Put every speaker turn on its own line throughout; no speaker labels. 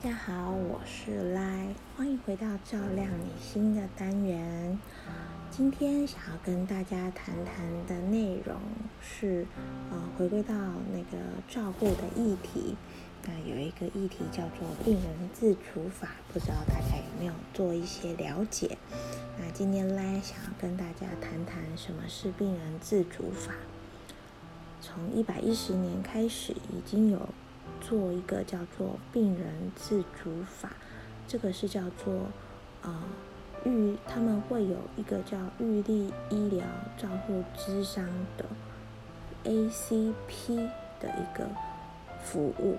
大家好，我是赖，欢迎回到照亮你心的单元。今天想要跟大家谈谈的内容是，呃，回归到那个照顾的议题。那有一个议题叫做病人自处法，不知道大家有没有做一些了解？那今天赖想要跟大家谈谈什么是病人自主法。从一百一十年开始，已经有做一个叫做病人自主法，这个是叫做呃预，他们会有一个叫预立医疗照护之商的 ACP 的一个服务。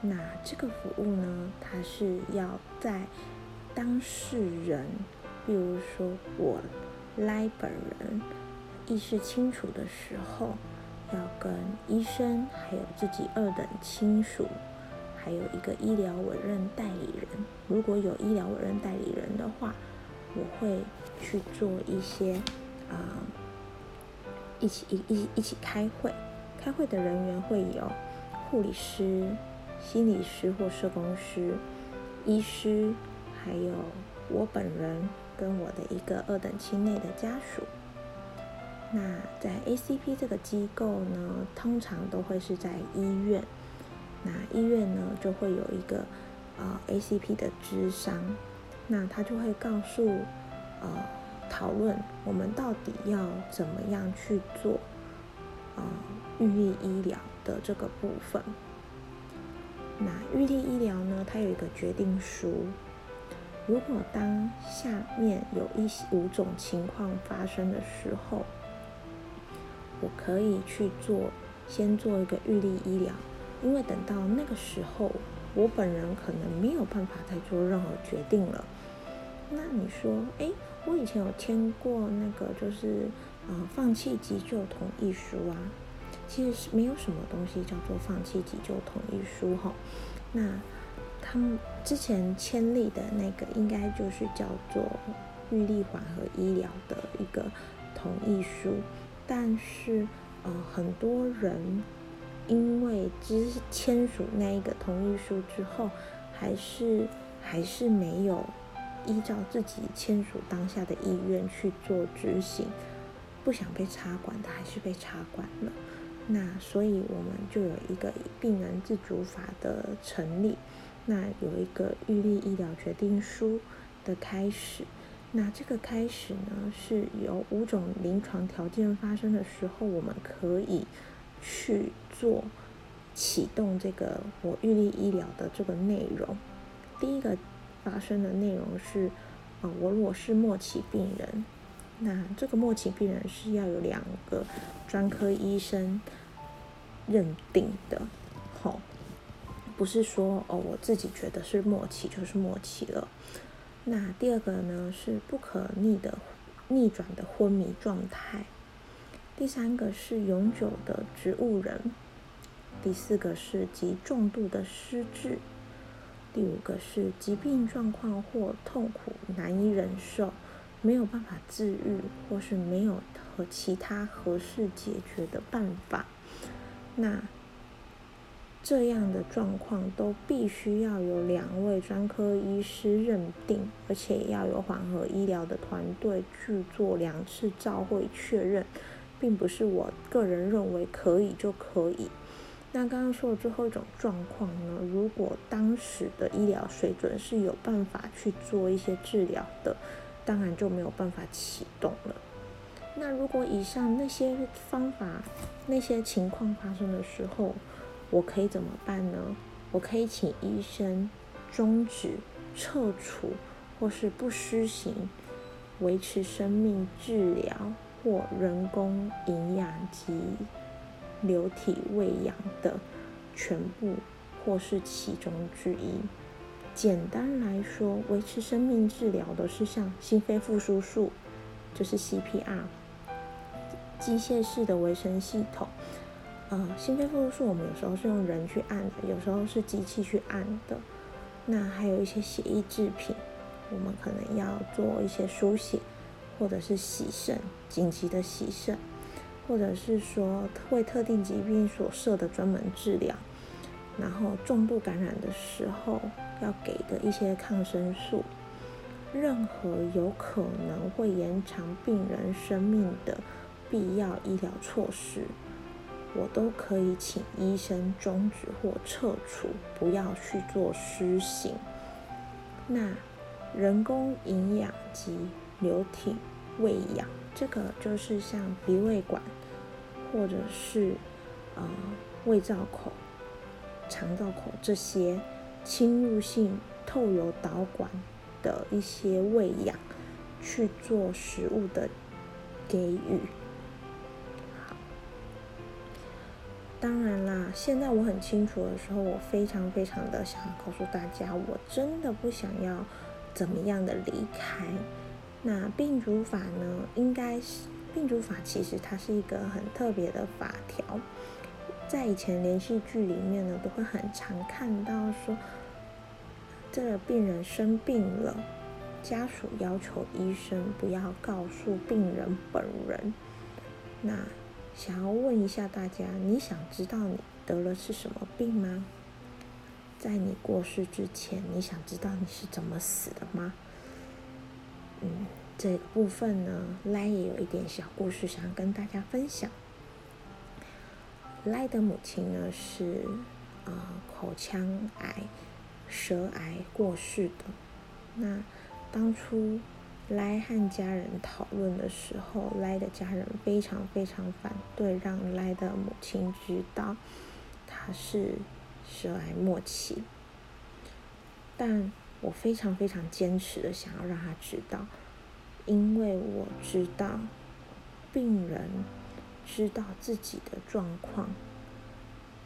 那这个服务呢，它是要在当事人，比如说我来本人意识清楚的时候。要跟医生，还有自己二等亲属，还有一个医疗委任代理人。如果有医疗委任代理人的话，我会去做一些啊，一起一一一起开会。开会的人员会有护理师、心理师或社工师、医师，还有我本人跟我的一个二等亲内的家属。那在 ACP 这个机构呢，通常都会是在医院。那医院呢，就会有一个呃 ACP 的智商，那他就会告诉呃讨论我们到底要怎么样去做呃预立医疗的这个部分。那预立医疗呢，它有一个决定书，如果当下面有一五种情况发生的时候。我可以去做，先做一个预立医疗，因为等到那个时候，我本人可能没有办法再做任何决定了。那你说，哎，我以前有签过那个，就是呃，放弃急救同意书啊。其实是没有什么东西叫做放弃急救同意书哈。那他们之前签立的那个，应该就是叫做预立缓和医疗的一个同意书。但是，呃，很多人因为只签署那一个同意书之后，还是还是没有依照自己签署当下的意愿去做执行，不想被插管的还是被插管了。那所以我们就有一个病人自主法的成立，那有一个预立医疗决定书的开始。那这个开始呢，是有五种临床条件发生的时候，我们可以去做启动这个我预立医疗的这个内容。第一个发生的内容是，呃，我如果是末期病人，那这个末期病人是要有两个专科医生认定的，好，不是说哦我自己觉得是末期就是末期了。那第二个呢是不可逆的逆转的昏迷状态，第三个是永久的植物人，第四个是极重度的失智，第五个是疾病状况或痛苦难以忍受，没有办法治愈或是没有和其他合适解决的办法，那。这样的状况都必须要有两位专科医师认定，而且要有缓和医疗的团队去做两次照会确认，并不是我个人认为可以就可以。那刚刚说的最后一种状况呢？如果当时的医疗水准是有办法去做一些治疗的，当然就没有办法启动了。那如果以上那些方法、那些情况发生的时候，我可以怎么办呢？我可以请医生终止、撤除或是不施行维持生命治疗或人工营养及流体喂养的全部或是其中之一。简单来说，维持生命治疗的是像心肺复苏术，就是 CPR，机械式的维生系统。呃，心肺复苏术我们有时候是用人去按的，有时候是机器去按的。那还有一些血液制品，我们可能要做一些输血，或者是洗肾，紧急的洗肾，或者是说为特定疾病所设的专门治疗。然后重度感染的时候要给的一些抗生素，任何有可能会延长病人生命的必要医疗措施，我都可以请医生终止或撤除，不要去做施行。那人工营养及流体喂养，这个就是像鼻胃管或者是呃胃造口。肠道口这些侵入性透油导管的一些喂养，去做食物的给予。当然啦，现在我很清楚的时候，我非常非常的想告诉大家，我真的不想要怎么样的离开。那病主法呢？应该是病主法，其实它是一个很特别的法条。在以前连续剧里面呢，都会很常看到说，这个病人生病了，家属要求医生不要告诉病人本人。那想要问一下大家，你想知道你得了是什么病吗？在你过世之前，你想知道你是怎么死的吗？嗯，这部分呢，赖也有一点小故事想要跟大家分享。赖的母亲呢是啊口腔癌、舌癌过世的。那当初赖和家人讨论的时候，赖的家人非常非常反对让赖的母亲知道他是舌癌末期。但我非常非常坚持的想要让他知道，因为我知道病人。知道自己的状况，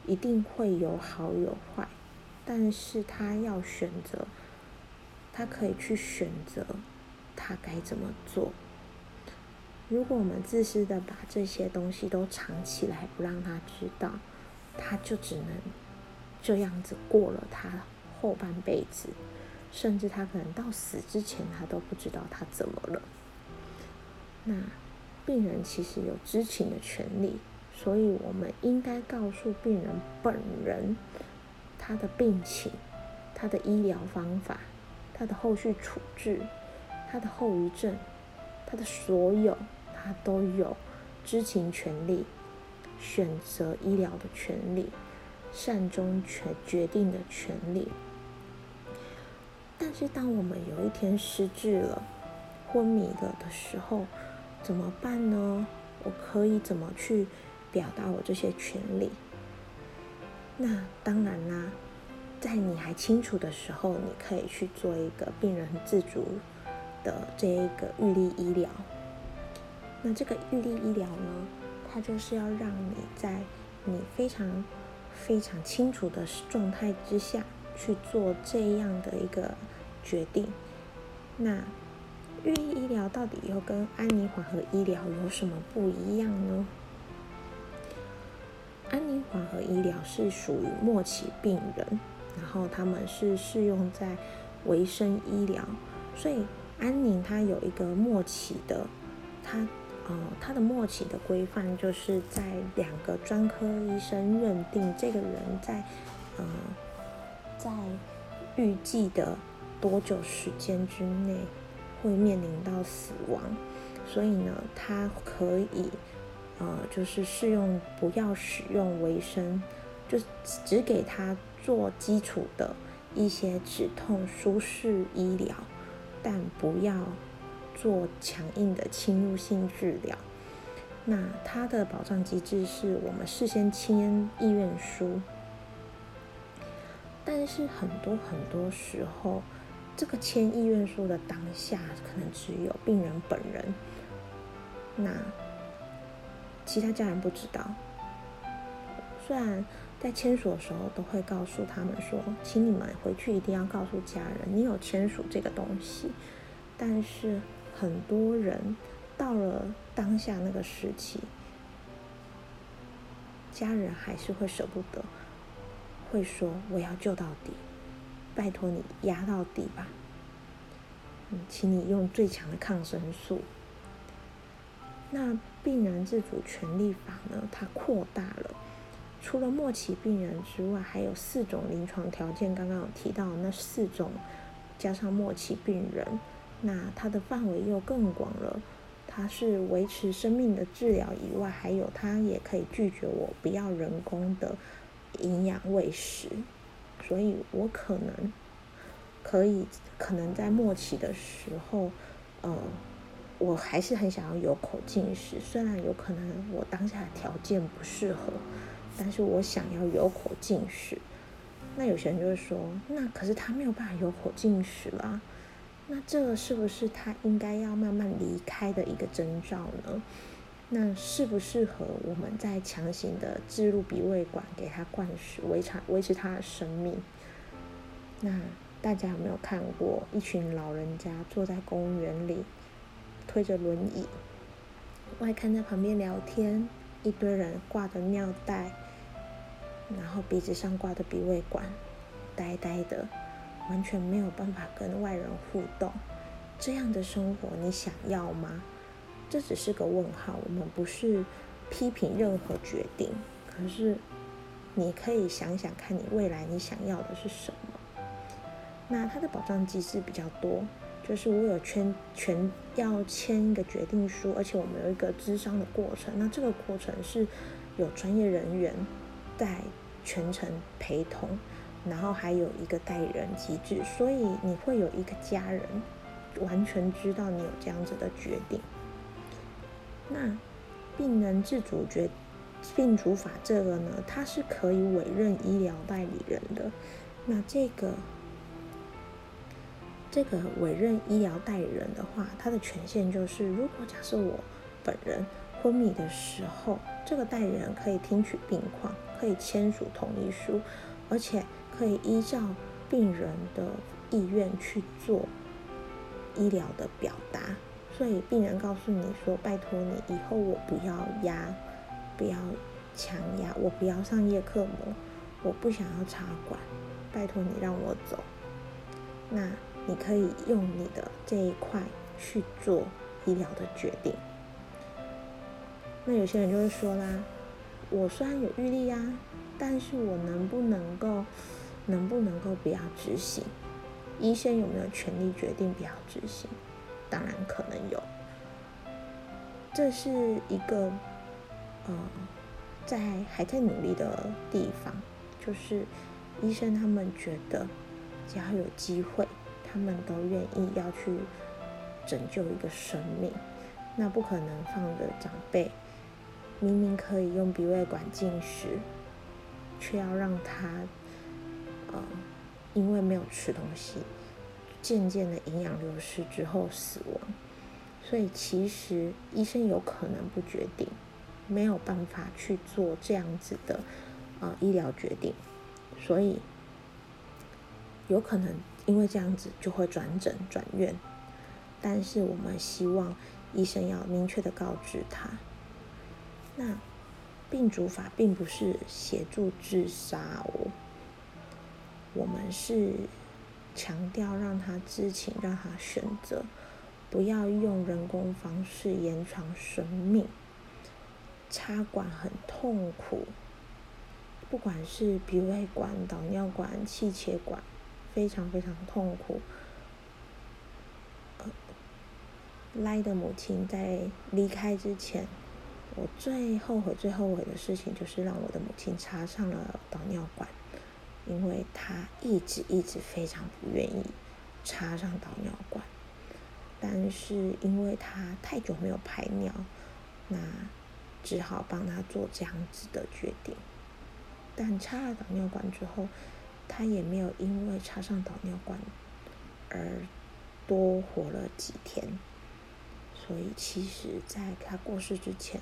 一定会有好有坏，但是他要选择，他可以去选择他该怎么做。如果我们自私的把这些东西都藏起来，不让他知道，他就只能这样子过了他后半辈子，甚至他可能到死之前，他都不知道他怎么了。那。病人其实有知情的权利，所以我们应该告诉病人本人他的病情、他的医疗方法、他的后续处置、他的后遗症、他的所有，他都有知情权利、选择医疗的权利、善终权决定的权利。但是，当我们有一天失智了、昏迷了的时候，怎么办呢？我可以怎么去表达我这些权利？那当然啦，在你还清楚的时候，你可以去做一个病人自主的这一个预立医疗。那这个预立医疗呢，它就是要让你在你非常非常清楚的状态之下去做这样的一个决定。那。预立医疗到底又跟安宁缓和医疗有什么不一样呢？安宁缓和医疗是属于末期病人，然后他们是适用在维生医疗，所以安宁它有一个默契的，它呃它的默契的规范就是在两个专科医生认定这个人在呃在预计的多久时间之内。会面临到死亡，所以呢，它可以，呃，就是适用不要使用维生，就只给他做基础的一些止痛舒适医疗，但不要做强硬的侵入性治疗。那它的保障机制是我们事先签意愿书，但是很多很多时候。这个签意愿书的当下，可能只有病人本人，那其他家人不知道。虽然在签署的时候都会告诉他们说，请你们回去一定要告诉家人，你有签署这个东西。但是很多人到了当下那个时期，家人还是会舍不得，会说我要救到底。拜托你压到底吧，嗯，请你用最强的抗生素。那病人自主权利法呢？它扩大了除了末期病人之外，还有四种临床条件，刚刚有提到那四种，加上末期病人，那它的范围又更广了。它是维持生命的治疗以外，还有它也可以拒绝我不要人工的营养喂食，所以我可能可以可能在末期的时候，呃，我还是很想要有口进食，虽然有可能我当下的条件不适合，但是我想要有口进食。那有些人就会说，那可是他没有办法有口进食啦。那这是不是他应该要慢慢离开的一个征兆呢？那适不适合我们在强行的置入鼻胃管给他灌食，维持维持他的生命？那大家有没有看过一群老人家坐在公园里，推着轮椅，外看在旁边聊天，一堆人挂着尿袋，然后鼻子上挂的鼻胃管，呆呆的。完全没有办法跟外人互动，这样的生活你想要吗？这只是个问号。我们不是批评任何决定，可是你可以想想看你未来你想要的是什么。那它的保障机制比较多，就是我有签全要签一个决定书，而且我们有一个咨商的过程。那这个过程是有专业人员在全程陪同。然后还有一个代理人机制，所以你会有一个家人完全知道你有这样子的决定。那病人自主决病主法这个呢，它是可以委任医疗代理人的。那这个这个委任医疗代理人的话，它的权限就是，如果假设我本人昏迷的时候，这个代理人可以听取病况，可以签署同意书，而且。可以依照病人的意愿去做医疗的表达，所以病人告诉你说：“拜托你以后我不要压，不要强压，我不要上叶克膜，我不想要插管，拜托你让我走。”那你可以用你的这一块去做医疗的决定。那有些人就会说啦：“我虽然有毅力啊，但是我能不能够？”能不能够不要执行？医生有没有权利决定不要执行？当然可能有。这是一个呃，在还在努力的地方，就是医生他们觉得，只要有机会，他们都愿意要去拯救一个生命。那不可能放着长辈明明可以用鼻胃管进食，却要让他。呃，因为没有吃东西，渐渐的营养流失之后死亡，所以其实医生有可能不决定，没有办法去做这样子的呃医疗决定，所以有可能因为这样子就会转诊转院，但是我们希望医生要明确的告知他，那病主法并不是协助自杀哦。我们是强调让他知情，让他选择，不要用人工方式延长生命。插管很痛苦，不管是鼻胃管、导尿管、气切管，非常非常痛苦。赖的母亲在离开之前，我最后悔、最后悔的事情就是让我的母亲插上了导尿管。因为她一直一直非常不愿意插上导尿管，但是因为她太久没有排尿，那只好帮她做这样子的决定。但插了导尿管之后，她也没有因为插上导尿管而多活了几天。所以其实，在他过世之前，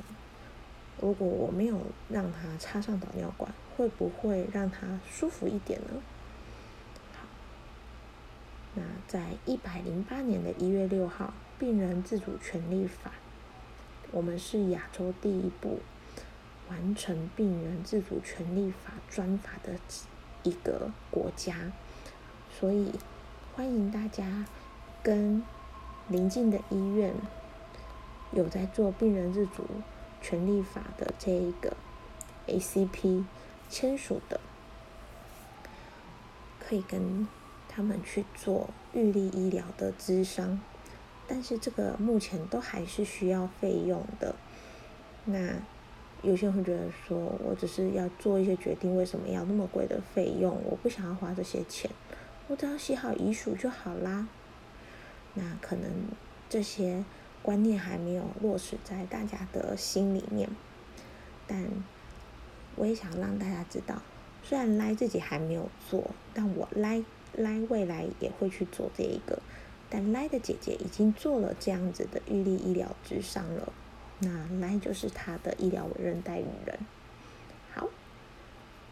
如果我没有让他插上导尿管，会不会让他舒服一点呢？好，那在一百零八年的一月六号，《病人自主权利法》，我们是亚洲第一部完成《病人自主权利法》专法的一个国家，所以欢迎大家跟邻近的医院有在做病人自主权利法的这一个 ACP。签署的，可以跟他们去做预立医疗的咨商，但是这个目前都还是需要费用的。那有些人会觉得说，我只是要做一些决定，为什么要那么贵的费用？我不想要花这些钱，我只要写好遗嘱就好啦。那可能这些观念还没有落实在大家的心里面，但我也想让大家知道，虽然赖自己还没有做，但我赖赖未来也会去做这一个。但赖的姐姐已经做了这样子的玉立医疗之上了，那赖就是她的医疗委任代理人。好，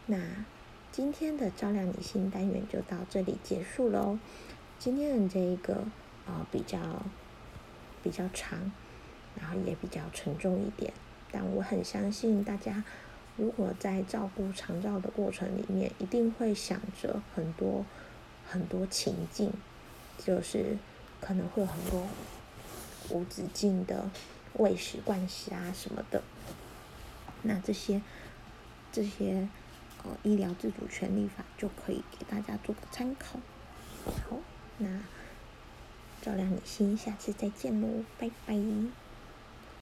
那今天的照亮你心单元就到这里结束喽。今天的这一个啊比较比较长，然后也比较沉重一点，但我很相信大家。如果在照顾长照的过程里面，一定会想着很多很多情境，就是可能会有很多无止境的喂食、灌食啊什么的。那这些这些呃医疗自主权利法就可以给大家做个参考。好，那照亮你心，下次再见喽，拜拜。